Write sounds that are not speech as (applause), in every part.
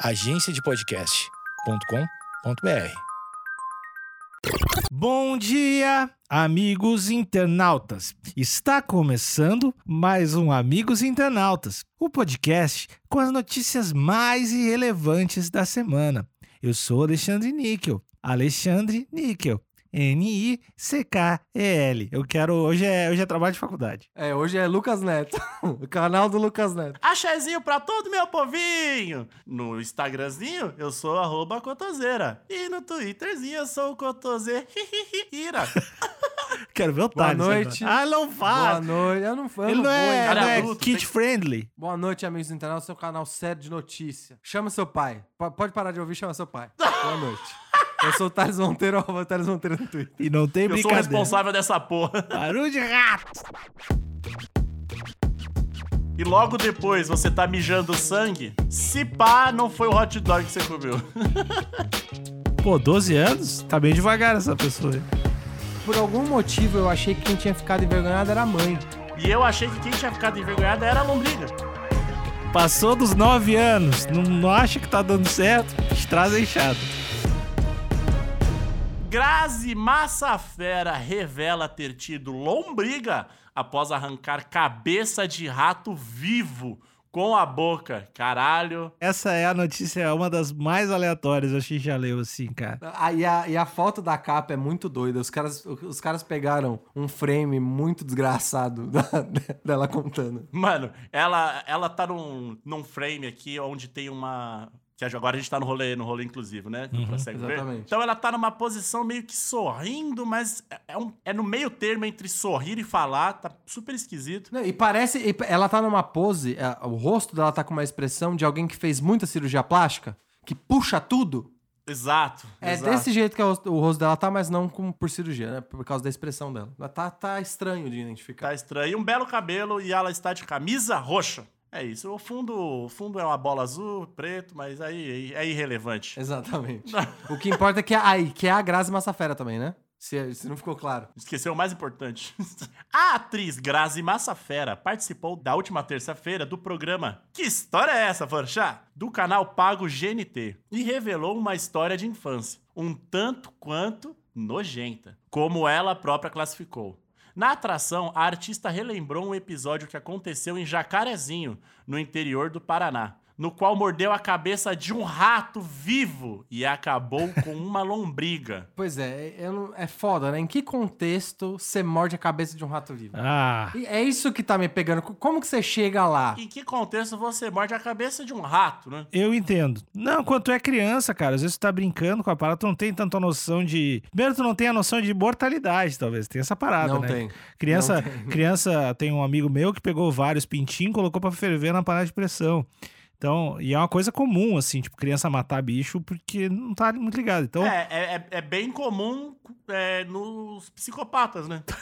agenciadepodcast.com.br. Bom dia, amigos internautas. Está começando mais um Amigos Internautas, o podcast com as notícias mais irrelevantes da semana. Eu sou Alexandre Níquel. Alexandre Níquel. N-I-C-K-E-L. Eu quero. Hoje é, hoje é trabalho de faculdade. É, hoje é Lucas Neto. (laughs) o canal do Lucas Neto. Axézinho pra todo meu povinho! No Instagramzinho, eu sou arroba cotoseira. E no Twitterzinho, eu sou o cotoseira. (laughs) (laughs) Quero ver o Boa Thales noite. agora. Ah, não Boa faz. noite. Eu não, eu Ele não não é, Cara não é adulto, kid tem- friendly. Boa noite, amigos internautas. Seu canal sério de notícia. Chama seu pai. P- pode parar de ouvir e chama seu pai. Boa noite. Eu sou o Thales Monteiro, arroba Thales Monteiro no Twitter. E não tem Eu sou o brincadeira. responsável dessa porra. Barulho de rato. E logo depois você tá mijando sangue. Se pá, não foi o hot dog que você comeu. (laughs) Pô, 12 anos? Tá bem devagar essa pessoa. aí. Por algum motivo, eu achei que quem tinha ficado envergonhado era a mãe. E eu achei que quem tinha ficado envergonhado era a lombriga. Passou dos 9 anos, não, não acha que tá dando certo? Traz enxado. Grazi Massafera revela ter tido lombriga após arrancar cabeça de rato vivo com a boca. Caralho. Essa é a notícia, uma das mais aleatórias, eu achei que já leu assim, cara. Ah, e, a, e a foto da capa é muito doida. Os caras, os caras pegaram um frame muito desgraçado (laughs) da- dela contando. Mano, ela, ela tá num, num frame aqui onde tem uma. Que agora a gente tá no rolê, no rolê inclusivo, né? Não consegue ver. exatamente. Então ela tá numa posição meio que sorrindo, mas é, é um- é no meio termo entre sorrir e falar. Tá super esquisito. Não, e parece. e Ela tá numa pose. é, O rosto dela tá com uma expressão de alguém que fez muita cirurgia plástica, que puxa tudo. Exato. É exato. desse jeito que o rosto, o rosto dela tá, mas não com, por cirurgia, né? Por causa da expressão dela. Ela tá, tá estranho de identificar. Tá estranho. E um belo cabelo e ela está de camisa roxa. É isso. O fundo, o fundo é uma bola azul, preto, mas aí é irrelevante. Exatamente. (laughs) o que importa é que, é, aí, que é a Grazi Massafera também, né? Se, se não ficou claro. Esqueceu o mais importante. (laughs) A atriz Grazi Massafera participou da última terça-feira do programa Que História é essa, Forchá? Do canal Pago GNT e revelou uma história de infância, um tanto quanto nojenta, como ela própria classificou. Na atração, a artista relembrou um episódio que aconteceu em Jacarezinho, no interior do Paraná, no qual mordeu a cabeça de um rato vivo e acabou com (laughs) uma lombriga. Pois é, eu não- é foda, né? Em que contexto você morde a cabeça de um rato vivo? Ah, E é isso que tá me pegando. Como que você chega lá? Em que contexto você morde a cabeça de um rato, né? eu entendo. Não, quando tu é criança, cara, às vezes tu tá brincando com a parada, tu não tem tanta noção de. Primeiro, tu não tem a noção de mortalidade, talvez. Tem essa parada, Não né? tem. Criança, Não tem. criança tem um amigo meu que pegou vários pintinhos, colocou pra ferver na panela de pressão. Então, e é uma coisa comum, assim, tipo, criança matar bicho porque não tá muito ligado. Então, É, é, é- é bem comum é, nos psicopatas, né? (laughs)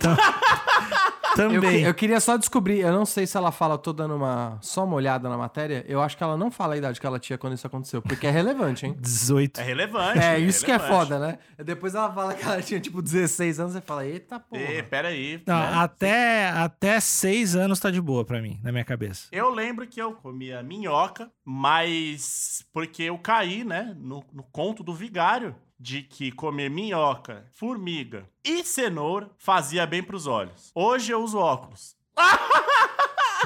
(laughs) Eu, que- também. eu queria só descobrir, eu não sei se ela fala, eu tô dando uma, só uma olhada na matéria, eu acho que ela não fala a idade que ela tinha quando isso aconteceu, porque é relevante, hein? (laughs) 18. É relevante. É, isso que é relevante. foda, né? Depois ela fala que ela tinha, tipo, 16 anos, você fala, eita porra. Ê, peraí. Não, né? até, até seis anos tá de boa pra mim, na minha cabeça. Eu lembro que eu comia minhoca, mas porque eu caí, né, no, no conto do vigário de que comer minhoca, formiga e cenoura fazia bem pros olhos. Hoje eu uso óculos. (laughs)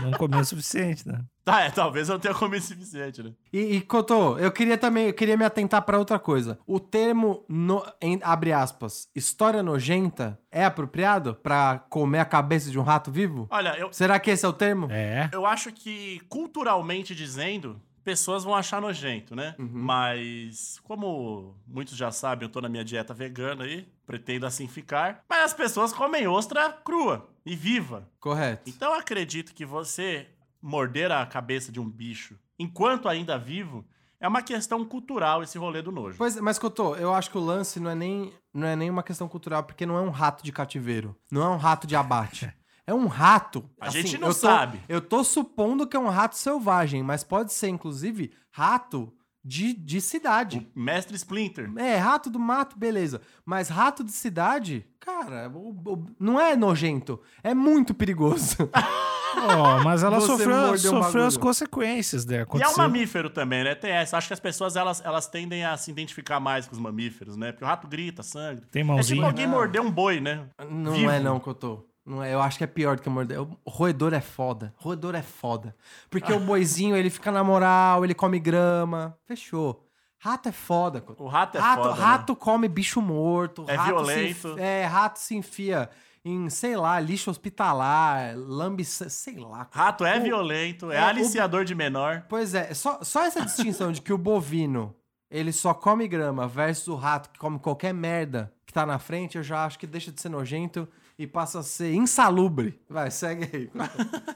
Não comeu o suficiente, né? Tá, é, talvez eu não tenha comido o suficiente, né? E, e Cotô, eu queria também, eu queria me atentar pra outra coisa. O termo, no- em- abre aspas, história nojenta é apropriado pra comer a cabeça de um rato vivo? Olha, eu, Será que esse é o termo? É. Eu acho que, culturalmente dizendo, pessoas vão achar nojento, né? Mas, como muitos já sabem, eu tô na minha dieta vegana aí, pretendo assim ficar. Mas as pessoas comem ostra crua e viva. Correto. Então eu acredito que você morder a cabeça de um bicho enquanto ainda vivo é uma questão cultural esse rolê do nojo. Pois, mas Cotô, eu acho que o lance não é nem não é nem uma questão cultural, porque não é um rato de cativeiro, não é um rato de abate. (laughs) É um rato. A gente não eu tô- sabe. Eu tô supondo que é um rato selvagem, mas pode ser, inclusive, rato de, de cidade. O mestre Splinter. É, rato do mato, beleza. Mas rato de cidade, cara, o- o- não é nojento. É muito perigoso. (laughs) Ó, mas ela Você sofreu, um sofreu as consequências, né? E é um Aconteceu. mamífero também, né? Tem essa. Acho que as pessoas elas, elas tendem a se identificar mais com os mamíferos, né? Porque o rato grita, sangue. Tem É tipo mãozinha. alguém morder um boi, né? Não Vivo. é não que eu tô. Não é, eu acho que é pior do que morder. O roedor é foda. Roedor é foda. Porque o boizinho, ele fica na moral, ele come grama. Fechou. Rato é foda. O rato é rato, foda. né? rato come bicho morto. É violento. é, rato se enfia em, sei lá, lixo hospitalar, lambe, sei lá. Rato é O- violento, é, é, o- aliciador de menor. Pois é, só, só essa distinção de que o bovino, ele só come grama versus o rato que come qualquer merda que tá na frente, eu já acho que deixa de ser nojento e passa a ser insalubre. Vai, segue aí.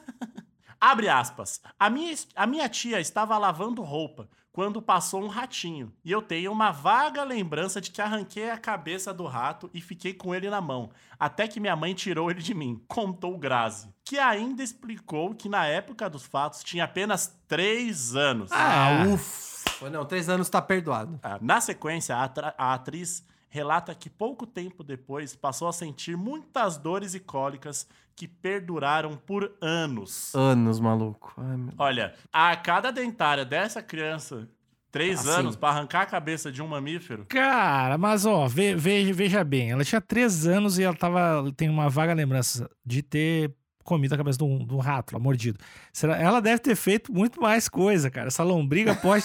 (laughs) Abre aspas. A minha, a minha tia estava lavando roupa quando passou um ratinho. E eu tenho uma vaga lembrança de que arranquei a cabeça do rato e fiquei com ele na mão. Até que minha mãe tirou ele de mim, contou Grazi. Que ainda explicou que na época dos fatos tinha apenas três anos. Ah, ufa. Não, três anos tá perdoado. Ah, Na sequência, a, a atriz relata que pouco tempo depois passou a sentir muitas dores e cólicas que perduraram por anos. Anos, maluco. Ai, meu... Olha, a cada dentária dessa criança, três Assim. anos, pra arrancar a cabeça de um mamífero, Cara, mas ó, ve- veja, veja bem, ela tinha três anos e ela tava. Tem uma vaga lembrança de ter comido a cabeça de um, de um rato lá, mordido. Será, ela deve ter feito muito mais coisa, cara. Essa lombriga pode.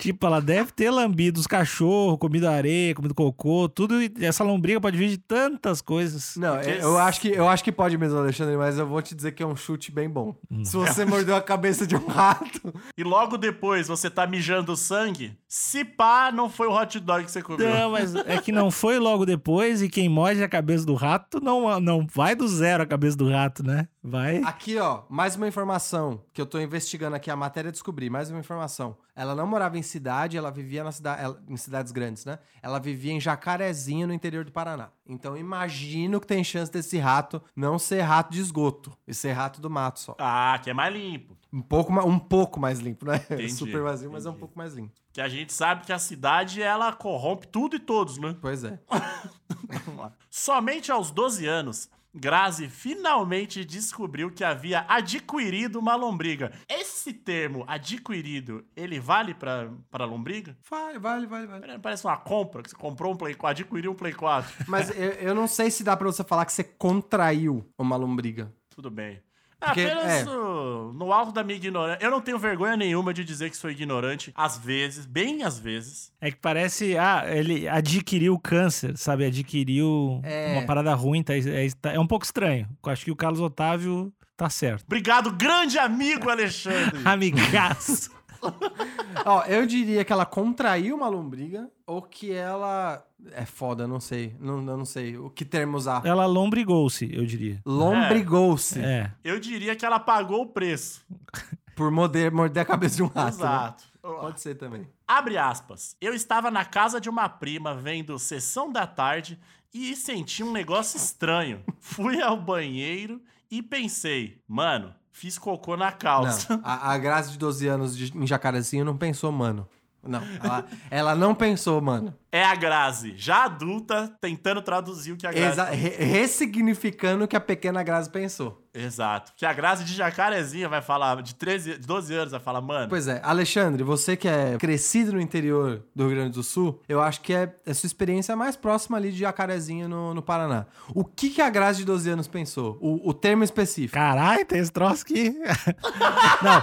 Tipo, ela deve ter lambido os cachorros, comido areia, comido cocô, tudo. E essa lombriga pode vir de tantas coisas. Não, Porque eu acho, que, eu acho que pode mesmo, Alexandre, mas eu vou te dizer que é um chute bem bom. Se você mordeu a cabeça de um rato. (laughs) e logo depois você tá mijando sangue, se pá, não foi o hot dog que você comeu. Não, (laughs) mas é que não foi logo depois e quem morde a cabeça do rato não, não vai do zero a cabeça do rato, né? Vai. Aqui, ó, mais uma informação que eu tô investigando aqui a matéria descobri, mais uma informação. Ela não morava em cidade, ela vivia na cida ela- em cidades grandes, né? Ela vivia em Jacarezinho, no interior do Paraná. Então imagino que tem chance desse rato não ser rato de esgoto, e ser rato do mato só. Ah, que é mais limpo. Um pouco, um pouco mais limpo, né? Entendi, (laughs) Super vazio, mas é um entendi. pouco mais limpo. Que a gente sabe que a cidade, ela corrompe tudo e todos, né? Pois é. (laughs) Vamos lá. Somente aos 12 anos, Grazi finalmente descobriu que havia adquirido uma lombriga. Esse termo, adquirido, ele vale pra, pra lombriga? Vale, vale, vale, vale. Parece uma compra, que você comprou um Play 4, adquiriu um Play 4. Mas eu, eu não sei se dá pra você falar que você contraiu uma lombriga. Tudo bem. Ah, Porque, Apenas é. no, no alto da minha ignorância. Eu não tenho vergonha nenhuma de dizer que sou ignorante, às vezes, bem às vezes. É que parece. Ah, ele adquiriu câncer, sabe? Adquiriu É. uma parada ruim. Tá, é, tá- é um pouco estranho. Eu acho que o Carlos Otávio tá certo. Obrigado, grande amigo Alexandre. (laughs) Amigaço. (laughs) Ó, eu diria que ela contraiu uma lombriga ou que ela. É foda, não sei. Não, eu não sei o que termo usar. Ela lombrigou-se, eu diria. Lombrigou-se É. Eu diria que ela pagou o preço. (laughs) por morder, morder a cabeça de um rato. né? Exato. Pode ser também. Abre aspas. Eu estava na casa de uma prima vendo sessão da tarde e senti um negócio estranho. Fui ao banheiro e pensei, mano, fiz cocô na calça. Não, a, a Grazi de 12 anos de, em Jacarezinho não pensou, mano. Não, ela, ela não pensou, mano. É a Grazi, já adulta, tentando traduzir o que a Grazi. Exa re- ressignificando o que a pequena Grazi pensou. Exato. Que a Grazi de Jacarezinha vai falar, de 13, de 12 anos, vai falar, mano. Pois é, Alexandre, você que é crescido no interior do Rio Grande do Sul, eu acho que é a sua experiência mais próxima ali de Jacarezinho no, no Paraná. O que, que a Grazi de 12 anos pensou? O, o termo específico. Caralho, tem esse troço aqui. (laughs) Não,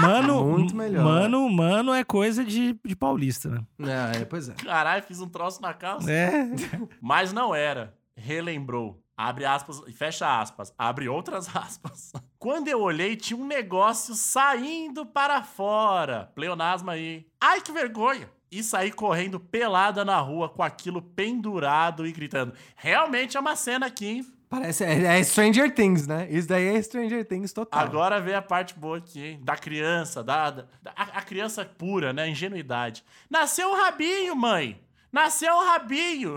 mano. Muito melhor. Mano, mano é coisa de, de paulista, né? É, é, pois é. Caralho, fiz um troço na calça. É. (laughs) Mas não era. Relembrou. Abre aspas e fecha aspas. Abre outras (laughs) aspas. Quando eu olhei, tinha um negócio saindo para fora. Pleonasmo aí. Ai, que vergonha! E saí correndo pelada na rua com aquilo pendurado e gritando. Realmente é uma cena aqui, hein? Parece. É, é Stranger Things, né? Isso daí é Stranger Things total. Agora vem a parte boa aqui, hein? Da criança, da, da- a, a criança pura, né? Ingenuidade. Nasceu o rabinho, mãe! Nasceu o rabinho!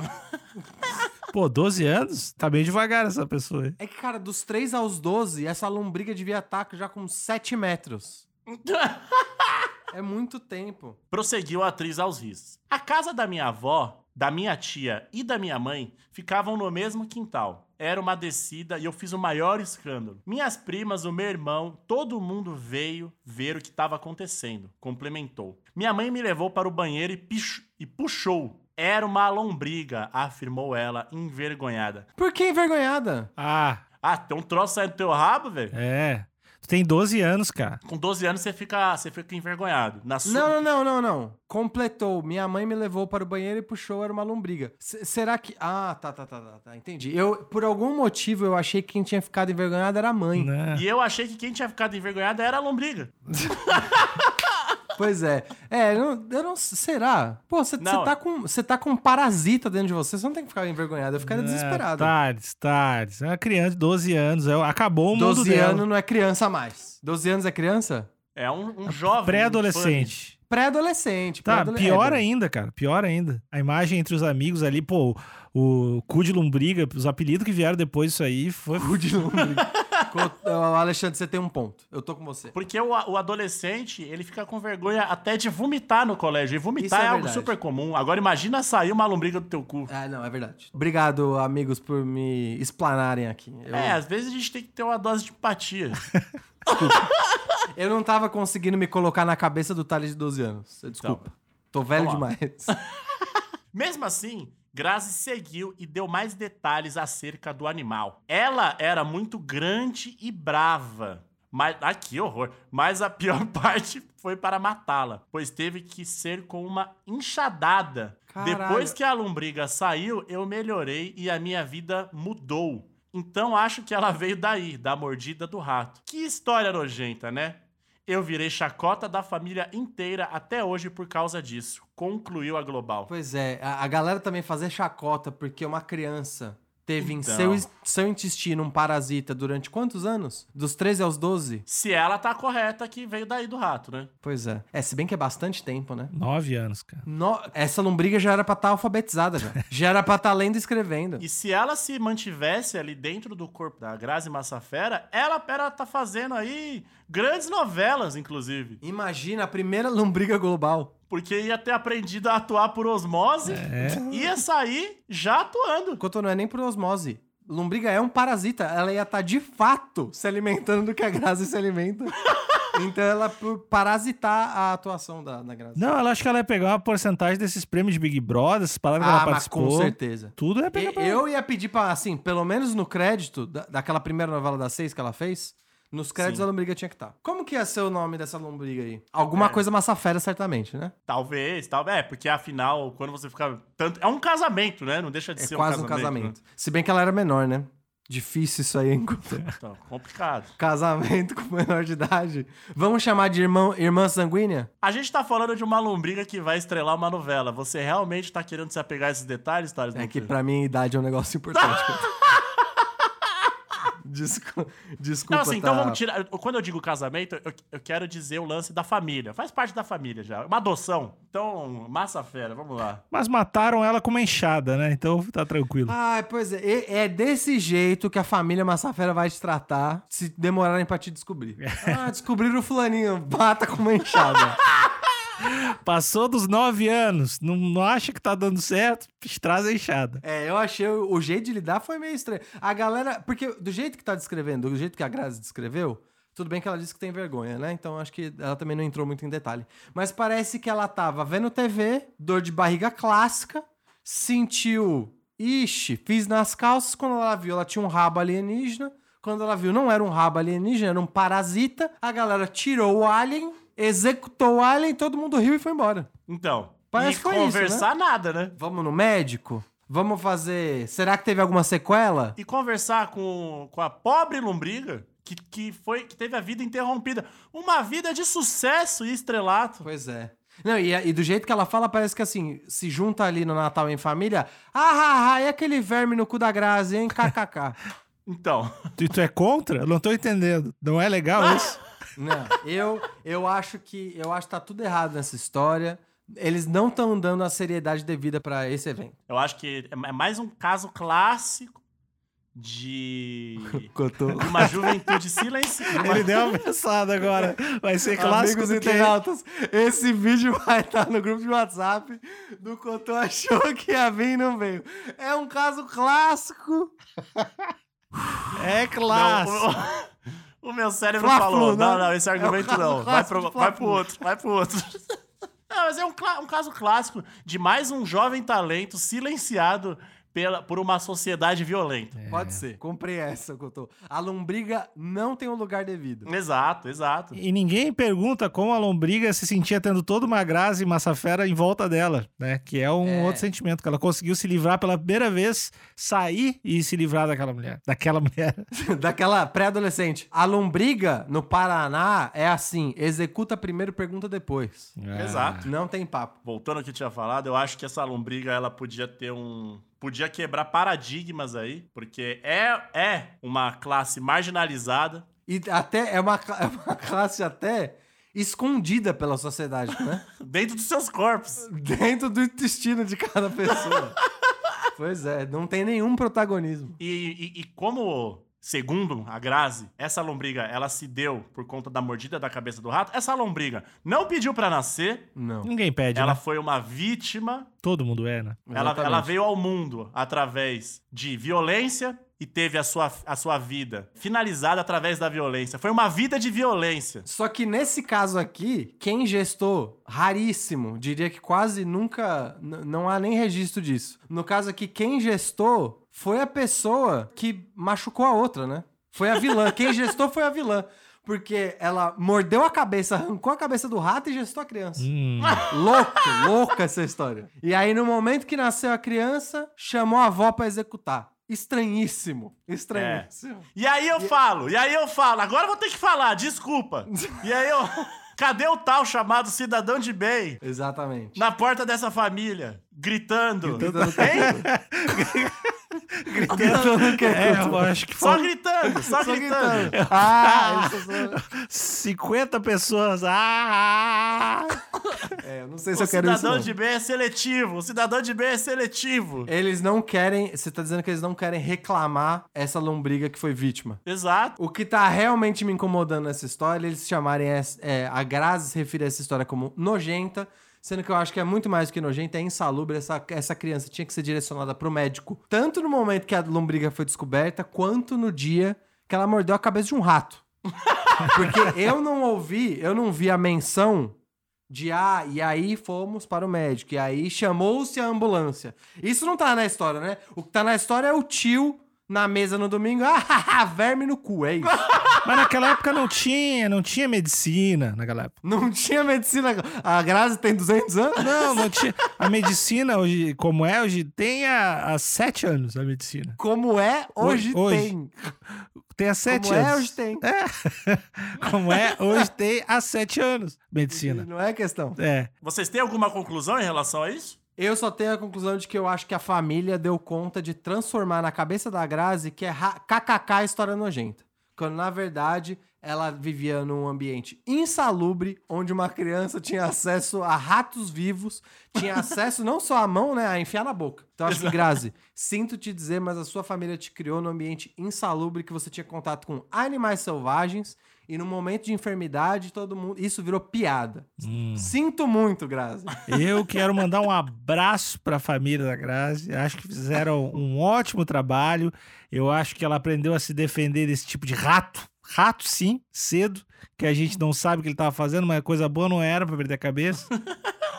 (laughs) Pô, 12 anos? Tá bem devagar essa pessoa aí. É que, cara, dos 3 aos 12, essa lombriga devia estar já com 7 metros. É muito tempo. Prosseguiu a atriz aos risos. A casa da minha avó, da minha tia e da minha mãe ficavam no mesmo quintal. era uma descida e eu fiz o maior escândalo. Minhas primas, o meu irmão, todo mundo veio ver o que estava acontecendo. Complementou. Minha mãe me levou para o banheiro e, pichu- e puxou. Era uma lombriga, afirmou ela, envergonhada. Por que envergonhada? Ah, Ah, tem um troço saindo do teu rabo, velho? é. Tu tem 12 anos, cara. Com 12 anos você fica, você fica envergonhado. Na sua... Não, não, não, não, não. Completou. Minha mãe me levou para o banheiro e puxou, era uma lombriga. S- será que. Ah, tá, tá, tá, tá, tá. Entendi. Eu, por algum motivo, eu achei que quem tinha ficado envergonhado era a mãe. Né? E eu achei que quem tinha ficado envergonhado era a lombriga. (laughs) Pois é. É, eu não, eu não- Será? Pô, você tá, com- você tá com um parasita dentro de você, você não tem que ficar envergonhado. Eu ficaria desesperado. É, Tardes, tardes. É uma criança de 12 anos. é- Acabou o mundo 12 dela. anos não é criança mais. 12 anos é criança? É um, um jovem. Pré-adolescente. Pré-adolescente. Tá, pré-adole- pior é, ainda, cara. Pior ainda. A imagem entre os amigos ali, pô, o cu de lombriga, os apelidos que vieram depois disso aí foi. Cu de lombriga. (laughs) Alexandre, você tem um ponto. Eu tô com você. Porque o, o adolescente, ele fica com vergonha até de vomitar no colégio. E vomitar é, é algo verdade. super comum. Agora imagina sair uma lombriga do teu cu. Ah, não, é verdade. Obrigado, amigos, por me explanarem aqui. Eu, É, às vezes a gente tem que ter uma dose de empatia. (laughs) eu não tava conseguindo me colocar na cabeça do Thales de 12 anos. Desculpa. Tô velho demais. (laughs) Mesmo assim, Grazi seguiu e deu mais detalhes acerca do animal. Ela era muito grande e brava. Mas, ah, que horror. Mas a pior (laughs) parte foi para matá-la, pois teve que ser com uma enxadada. Caralho. Depois que a lombriga saiu, eu melhorei e a minha vida mudou. Então acho que ela veio daí, da mordida do rato. Que história nojenta, né? Eu virei chacota da família inteira até hoje por causa disso. Concluiu a Global. Pois é, a, a galera também fazer chacota porque uma criança teve em Então. seu, is- seu intestino um parasita durante quantos anos? Dos 13 aos 12? Se ela tá correta, que veio daí do rato, né? Pois é. É, se bem que é bastante tempo, né? 9 anos, cara. No- Essa lombriga já era pra estar alfabetizada já. (laughs) já era pra estar lendo e escrevendo. E se ela se mantivesse ali dentro do corpo da Grazi Massafera, ela, ela tá fazendo aí grandes novelas, inclusive. Imagina a primeira lombriga global. Porque ia ter aprendido a atuar por osmose, ia sair já atuando. Enquanto não é nem por osmose. Lombriga é um parasita. Ela ia estar de fato se alimentando do que a Grazi se alimenta. (laughs) então ela por parasitar a atuação da, da Grazi. Não, ela acho que ela ia pegar uma porcentagem desses prêmios de Big Brother, essas palavras que ah, ela mas participou. com certeza. Tudo ia pegar E- pra ela. Eu ia pedir pra, assim, pelo menos no crédito da- daquela primeira novela das seis que ela fez, nos créditos Sim. a lombriga tinha que estar. Como que ia ser o nome dessa lombriga aí? Alguma É. coisa massafera, certamente, né? Talvez, talvez. É, porque afinal, quando você fica. Tanto... É um casamento, né? Não deixa de É ser quase um um casamento. casamento. Se bem que ela era menor, né? Difícil isso aí, hein? né? Então, complicado. Casamento (laughs) com menor de idade. Vamos chamar de irmão, irmã sanguínea? A gente tá falando de uma lombriga que vai estrelar uma novela. Você realmente tá querendo se apegar a esses detalhes, Thales? É que pra mim idade é um negócio importante. (laughs) Descu- Desculpa, Não, assim, então tá? vamos tirar. Quando eu digo casamento, eu, eu quero dizer o lance da família. Faz parte da família já. Uma adoção. Então, massa fera, vamos lá. Mas mataram ela com uma enxada, né? Então tá tranquilo. Ah, pois é. É desse jeito que a família Massafera vai te tratar se demorarem pra te descobrir. (laughs) Ah, descobriram o fulaninho. Bata com uma enxada. (laughs) Passou dos 9 anos, não, não acha que tá dando certo, traz a enxada. É, eu achei o, o jeito de lidar foi meio estranho. A galera. Porque do jeito que tá descrevendo, do jeito que a Grazi descreveu, tudo bem que ela disse que tem vergonha, né? Então acho que ela também não entrou muito em detalhe. Mas parece que ela tava vendo TV, dor de barriga clássica, sentiu. Ixi, fiz nas calças. Quando ela viu, ela tinha um rabo alienígena. Quando ela viu, não era um rabo alienígena, era um parasita. A galera tirou o alien, executou o alien, todo mundo riu e foi embora. Então, Parece e que foi isso, conversar nada, né? Vamos no médico? Vamos fazer. Será que teve alguma sequela? E conversar com, com a pobre lombriga que, que, foi, que teve a vida interrompida. Uma vida de sucesso e estrelato. Pois é. Não, e, e do jeito que ela fala, parece que assim, se junta ali no Natal em família. Ah, ah, ah, e aquele verme no cu da Grazi, hein? KKK. (laughs) Então, Tu, tu é contra? Eu não tô entendendo. Não é legal isso? Não, eu, eu acho que eu acho que tá tudo errado nessa história. Eles não estão dando a seriedade devida pra esse evento. eu acho que é mais um caso clássico de, (laughs) Cotô. de uma juventude silenciosa. Ele deu uma pensada agora. Vai ser clássico Amigos internautas, esse vídeo vai estar no grupo de WhatsApp do Cotô achou que ia vir e não veio. É um caso clássico. (laughs) É clássico. o, o meu cérebro Fla-Flu, falou: né? não, não, esse É argumento caso não. Vai pro, vai pro outro, vai pro outro. Não, mas é um, um caso clássico de mais um jovem talento silenciado pela, por uma sociedade violenta. Pode ser. Comprei essa, Cotô. A lombriga não tem um lugar devido. Exato, exato. E ninguém pergunta como a lombriga se sentia tendo toda uma grasa e massa fera em volta dela, né? Que é um É. outro sentimento, que ela conseguiu se livrar pela primeira vez, sair e se livrar daquela mulher. Daquela mulher. (laughs) Daquela pré-adolescente. A lombriga no Paraná é assim: executa primeiro, pergunta depois. Exato. Não tem papo. Voltando ao que eu tinha falado, eu acho que essa lombriga ela podia ter um. Podia quebrar paradigmas aí, porque é, é uma classe marginalizada. E até é uma, (laughs) é uma classe até escondida pela sociedade, né? (laughs) Dentro dos seus corpos. Dentro do intestino de cada pessoa. (laughs) pois é, não tem nenhum protagonismo. E, e- e como, segundo a Grazi, essa lombriga ela se deu por conta da mordida da cabeça do rato, essa lombriga não pediu pra nascer, Não. Ninguém pede, ela né? foi uma vítima, Todo mundo é, né? ela, Exatamente. ela veio ao mundo através de violência e teve a sua, a sua vida finalizada através da violência. Foi uma vida de violência. Só que nesse caso aqui, quem gestou, raríssimo, diria que quase nunca, não há nem registro disso. No caso aqui, quem gestou foi a pessoa que machucou a outra, né? Foi a vilã. quem gestou foi a vilã. Porque ela mordeu a cabeça, arrancou a cabeça do rato e gestou a criança. Hum. Louco, louca essa história. E aí, no momento que nasceu a criança, chamou a avó pra executar. Estranhíssimo. Estranhíssimo. E aí eu falo, e aí eu falo, agora eu vou ter que falar, desculpa. E aí eu. (laughs) Cadê o tal chamado cidadão de bem Exatamente. na porta dessa família, gritando? Gritando Hein? (laughs) Gritando que É, eu acho que Só foram gritando, só, Só gritando. gritando. Ah, isso só- 50 pessoas. Ah! é, eu não sei se O eu quero isso. cidadão de bem é seletivo, o cidadão de bem é seletivo. Eles não querem. Você tá dizendo que eles não querem reclamar essa lombriga que foi vítima. Exato. O que tá realmente me incomodando nessa história, é eles chamarem essa, é, a Grazi se referir a essa história como nojenta, sendo que eu acho que é muito mais do que nojenta, é insalubre. Essa, essa criança tinha que ser direcionada pro médico, tanto no momento que a lombriga foi descoberta, quanto no dia que ela mordeu a cabeça de um rato. (laughs) Porque eu não ouvi, eu não vi a menção de ah, e aí fomos para o médico, e aí chamou-se a ambulância. Isso não tá na história, né? O que tá na história é o tio na mesa no domingo, (laughs) ah, verme no cu, é isso. Mas naquela época não tinha, não tinha medicina naquela época. Não tinha medicina. A Grazi tem 200 anos? Não, não tinha. A medicina hoje, como é hoje, tem há, há sete anos a medicina. Como é, hoje, Hoje. tem. Tem há sete Como anos. é, hoje tem. (laughs) Como é, hoje tem há sete anos medicina. Não é questão. É. Vocês têm alguma conclusão em relação a isso? Eu só tenho a conclusão de que eu acho que a família deu conta de transformar na cabeça da Grazi que é kkk história nojenta. Quando, na verdade, ela vivia num ambiente insalubre, onde uma criança tinha acesso a ratos vivos, tinha (laughs) acesso não só à mão, né, a enfiar na boca. Então, acho que, Grazi, sinto te dizer, mas a sua família te criou num ambiente insalubre, que você tinha contato com animais selvagens, e no momento de enfermidade, todo mundo... Isso virou piada. Sinto muito, Grazi. Eu quero mandar um abraço para a família da Grazi. Acho que fizeram um ótimo trabalho. Eu acho que ela aprendeu a se defender desse tipo de rato. Rato, sim, cedo, que a gente não sabe o que ele estava fazendo, mas coisa boa não era para perder a cabeça.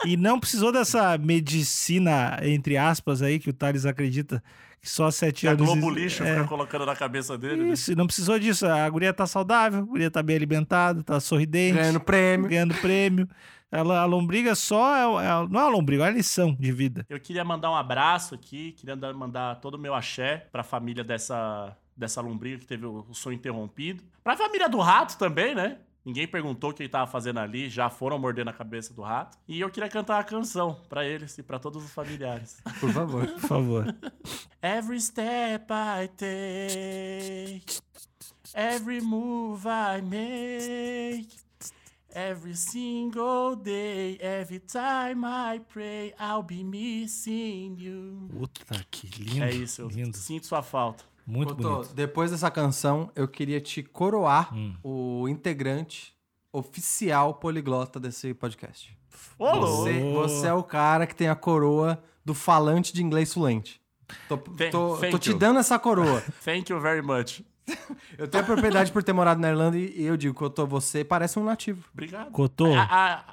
E não precisou dessa medicina, entre aspas, aí, que o Thales acredita só sete Que a anos. Globo Lixo é, fica colocando na cabeça dele. né? Isso, e não precisou disso. A guria tá saudável, a guria tá bem alimentada, tá sorridente, Ganhando prêmio. ganhando prêmio. Ela, a lombriga só é, é- não é uma lombriga, é uma lição de vida. Eu queria mandar um abraço aqui, queria dar- mandar todo o meu axé pra família dessa, dessa lombriga que teve o, o sonho interrompido. Pra família do rato também, né? Ninguém perguntou o que ele tava fazendo ali, já foram mordendo a cabeça do rato. E eu queria cantar a canção pra eles e pra todos os familiares. (laughs) Por favor. Por favor. Every step I take, every move I make, every single day, every time I pray, I'll be missing you. Puta, que lindo. É isso, eu Lindo. sinto sua falta. Muito Cotô, bonito. depois dessa canção, eu queria te coroar Hum. o integrante oficial poliglota desse podcast. Você, você é o cara que tem a coroa do falante de inglês fluente. Tô, Thank- tô- tô te you. dando essa coroa. (laughs) Thank you very much. (laughs) Eu tenho a propriedade por ter morado na Irlanda e e eu digo, Cotô, você parece um nativo. Obrigado. Cotô. I,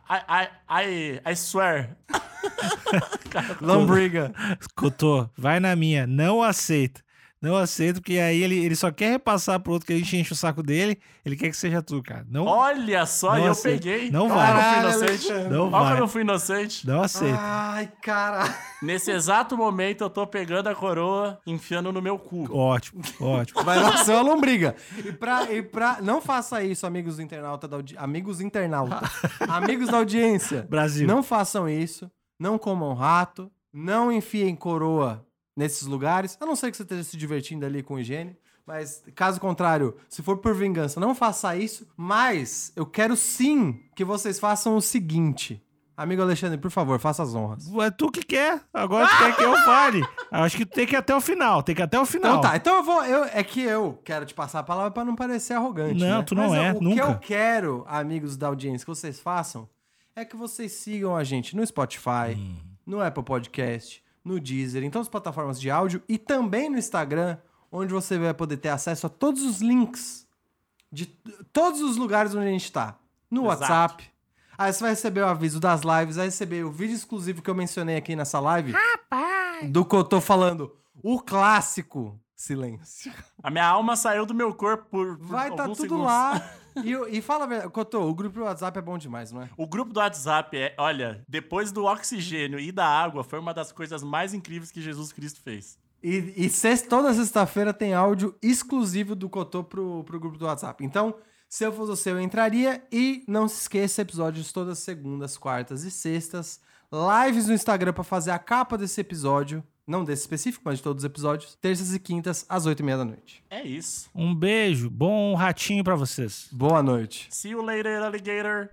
I, I, I, I swear. (laughs) Lombriga. Cotô, vai na minha. Não aceita. Não aceito, porque aí ele, ele só quer repassar pro outro que a gente enche o saco dele. Ele quer que seja tu, cara. Não, Olha só, Não eu aceito. peguei. Não Olha vai. como eu fui Caralho, inocente. Não Olha vai. como eu fui inocente. não aceito. Ai, cara. Nesse exato momento, eu tô pegando a coroa, enfiando no meu cu. Ótimo, ótimo. Vai nascer uma lombriga. E pra, e pra. Não faça isso, amigos internauta da audi... Amigos internauta. (laughs) amigos da audiência. Brasil. Não façam isso. Não comam rato. Não enfiem coroa nesses lugares. A não ser que você esteja se divertindo ali com higiene. Mas, caso contrário, se for por vingança, não faça isso. Mas eu quero sim que vocês façam o seguinte. Amigo Alexandre, por favor, faça as honras. É tu que quer. Agora tu quer que eu fale. Acho que tu tem que ir até o final. Tem que ir até o final. Então tá, então eu vou. Eu, é que eu quero te passar a palavra pra não parecer arrogante. Não, né? tu não Mas, é, O nunca. que eu quero, amigos da audiência, que vocês façam é que vocês sigam a gente no Spotify, Hum. no Apple Podcast, no Deezer, em todas as plataformas de áudio e também no Instagram, onde você vai poder ter acesso a todos os links de todos os lugares onde a gente tá. No Exato. WhatsApp. Aí você vai receber o aviso das lives, vai receber o vídeo exclusivo que eu mencionei aqui nessa live. Do Cotô falando o clássico silêncio. A minha alma saiu do meu corpo por, por Vai tá tudo segundos. lá. E, e fala, Cotô, o grupo do WhatsApp é bom demais, não é? O grupo do WhatsApp é, olha, depois do oxigênio e da água, foi uma das coisas mais incríveis que Jesus Cristo fez. E, e sexta- toda sexta-feira tem áudio exclusivo do Cotô pro, pro grupo do WhatsApp. Então, se eu fosse você, eu entraria. E não se esqueça, episódios todas segundas, quartas e sextas. Lives no Instagram pra fazer a capa desse episódio. Não desse específico, mas de todos os episódios. Terças e quintas, às oito e meia da noite. É isso. Um beijo. Bom ratinho pra vocês. Boa noite. See you later, alligator.